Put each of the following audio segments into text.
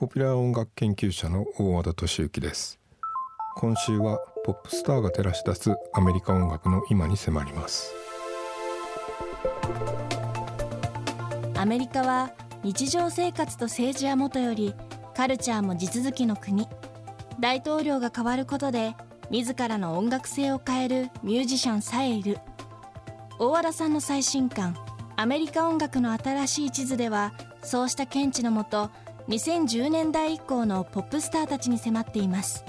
ポピュラー音楽研究者の大和田敏之です。今週はポップスターが照らし出すアメリカ音楽の今に迫ります。アメリカは日常生活と政治はもとよりカルチャーも地続きの国。大統領が変わることで自らの音楽性を変えるミュージシャンさえいる。大和田さんの最新刊「アメリカ音楽の新しい地図」ではそうした見地のもと2010年代以降のポップスターたちに迫っています。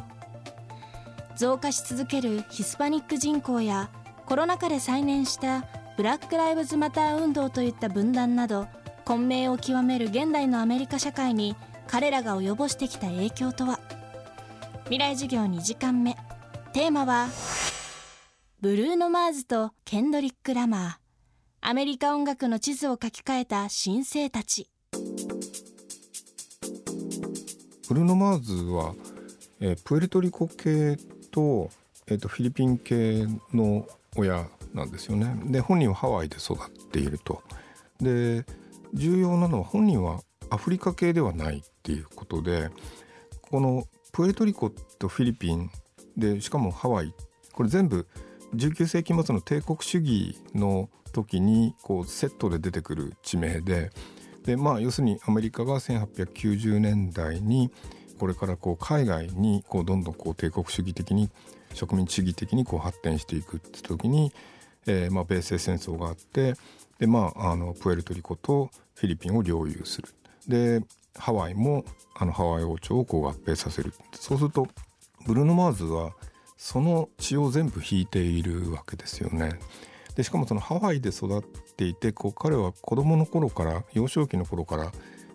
増加し続けるヒスパニック人口やコロナ禍で再燃したブラック・ライブズ・マター運動といった分断など混迷を極める現代のアメリカ社会に彼らが及ぼしてきた影響とは。未来授業2時間目。テーマはブルーノ・マーズとケンドリック・ラマー。アメリカ音楽の地図を書き換えた新星たち。ブルノ・マーズは、えー、プエルトリコ系と,、えーと、フィリピン系の親なんですよね。で本人はハワイで育っていると。で重要なのは本人はアフリカ系ではないっていうことでこのプエルトリコとフィリピンでしかもハワイこれ全部19世紀末の帝国主義の時にこうセットで出てくる地名ででまあ要するにアメリカが1890年代にこれからこう海外にこうどんどんこう帝国主義的に植民地主義的にこう発展していくって時に、えー、まあ米西戦争があってでまああのプエルトリコとフィリピンを領有するでハワイもあのハワイ王朝をこう合併させるそうするとブルーノ・マーズはその血を全部引いているわけですよね。でしかもそのハワイで育っていてこう彼は子どもの頃から幼少期の頃から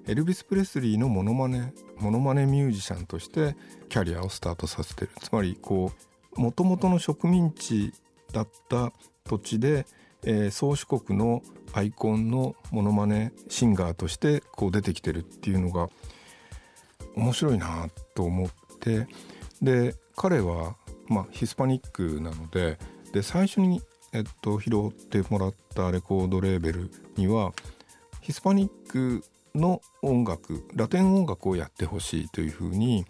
エルビス・プレスリーのモノマネモノマネミュージシャンとしてキャリアをスタートさせてる。つまりこうもともとの植民地だった土地で、えー、宗主国のアイコンのモノマネシンガーとしてこう出てきてるっていうのが面白いなと思ってで彼は、まあ、ヒスパニックなのでで最初に、えっと、拾ってもらったレコードレーベルにはヒスパニックの音楽ラテン音楽をやってほしいというふうに、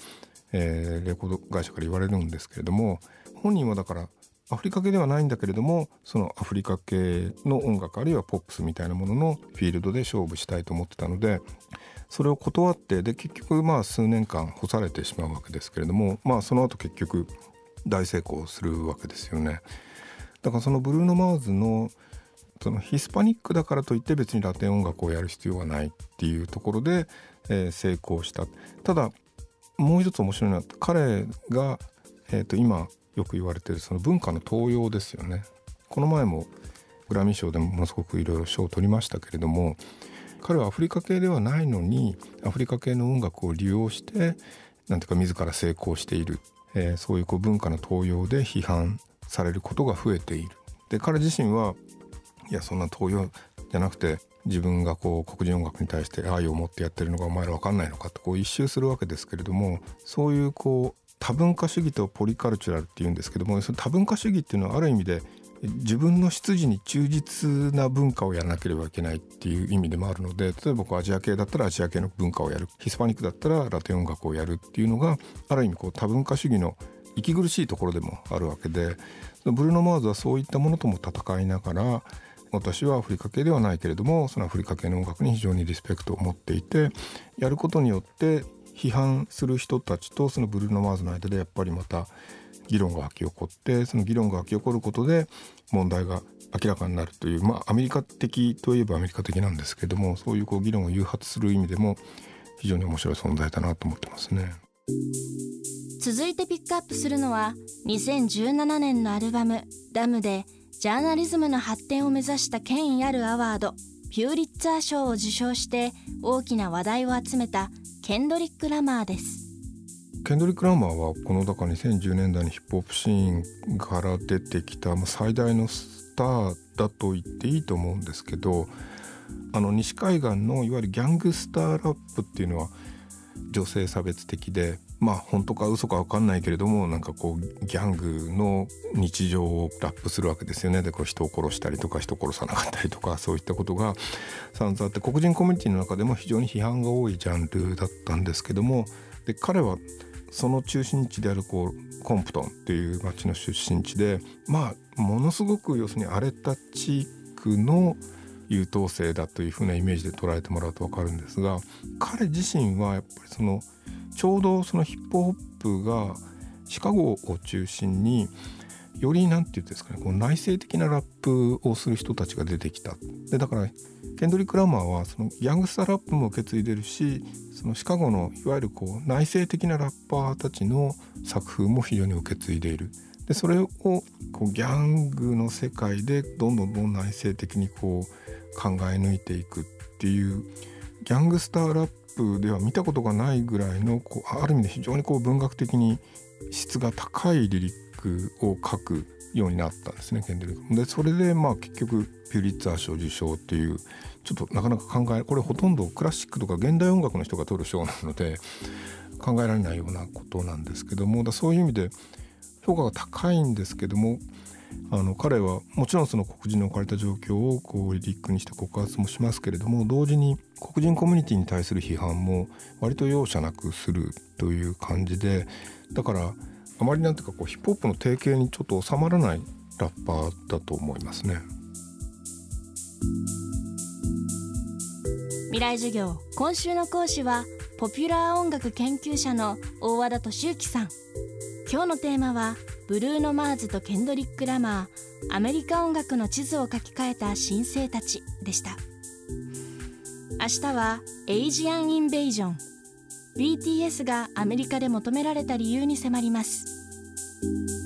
えー、レコード会社から言われるんですけれども本人はだからアフリカ系ではないんだけれどもそのアフリカ系の音楽あるいはポップスみたいなもののフィールドで勝負したいと思ってたのでそれを断ってで結局まあ数年間干されてしまうわけですけれどもまあその後結局大成功するわけですよね。だからそのブルーノ・マーズのそのヒスパニックだからといって別にラテン音楽をやる必要はないっていうところで、えー、成功した。ただもう一つ面白いのは彼が、えー、と今よく言われてるその文化の盗用ですよね。この前もグラミー賞でものすごくいろいろ賞を取りましたけれども彼はアフリカ系ではないのにアフリカ系の音楽を利用してなんていうか自ら成功している、えー、そういうこう文化の盗用で批判されることが増えている。で彼自身はいやそんな東洋じゃなくて自分がこう黒人音楽に対して愛を持ってやってるのがお前ら分かんないのかとこう一周するわけですけれどもそういうこう多文化主義とポリカルチュラルっていうんですけどもその多文化主義っていうのはある意味で自分の出自に忠実な文化をやらなければいけないっていう意味でもあるので例えばアジア系だったらアジア系の文化をやるヒスパニックだったらラテン音楽をやるっていうのがある意味こう多文化主義の息苦しいところでもあるわけでブルーノ・マーズはそういったものとも戦いながら私はアフリカ系ではないけれどもそのアフリカ系の音楽に非常にリスペクトを持っていてやることによって批判する人たちとそのブルーノ・マーズの間でやっぱりまた議論が湧き起こってその議論が湧き起こることで問題が明らかになるというまあアメリカ的といえばアメリカ的なんですけどもそういうこう議論を誘発する意味でも非常に面白い存在だなと思ってますね。続いてピックアップするのは2017年のアルバム「ダムでジャーナリズムの発展を目指した権威あるアワードピューリッツァー賞を受賞して大きな話題を集めたケンドリック・ラマーです。ケンドリック・ラマーはこのだから2010年代のヒップホップシーンから出てきた最大のスターだと言っていいと思うんですけどあの西海岸のいわゆるギャングスターラップっていうのは女性差別的でまあ本当か嘘か分かんないけれどもなんかこうギャングの日常をラップするわけですよね。でこう人を殺したりとか人を殺さなかったりとかそういったことが散々あって黒人コミュニティの中でも非常に批判が多いジャンルだったんですけどもで彼はその中心地であるこうコンプトンっていう町の出身地でまあものすごく要するに荒れた地区の優等生だというふうなイメージで捉えてもらうと分かるんですが彼自身はやっぱりそのちょうどそのヒップホップがシカゴを中心により何て言うんですかねこう内省的なラップをする人たちが出てきた。でだからケンドリック・ラマーはそのヤングスターラップも受け継いでるしそのシカゴのいわゆるこう内省的なラッパーたちの作風も非常に受け継いでいる。でそれをこうギャングの世界でどんどんどん内省的にこう考え抜いていくっていうギャングスターラップでは見たことがないぐらいのこうある意味で非常にこう文学的に質が高いリリックを書くようになったんですねケンドリック。でそれでまあ結局ピュリッツァー賞受賞っていうちょっとなかなか考えこれほとんどクラシックとか現代音楽の人が取る賞なので考えられないようなことなんですけどもだそういう意味で評価が高いんですけどもあの彼はもちろんその黒人の置かれた状況をこうリリックにして告発もしますけれども同時に黒人コミュニティに対する批判も割と容赦なくするという感じでだからあまりなんていうかこうヒップホップの定型にちょっと収まらないラッパーだと思いますね。未来授業今週の講師はポピュラー音楽研究者の大和田敏之さん今日のテーマはブルーノ・マーズとケンドリック・ラマーアメリカ音楽の地図を書き換えた新星たちでした。明日はエイジアン・インベージョン BTS がアメリカで求められた理由に迫ります。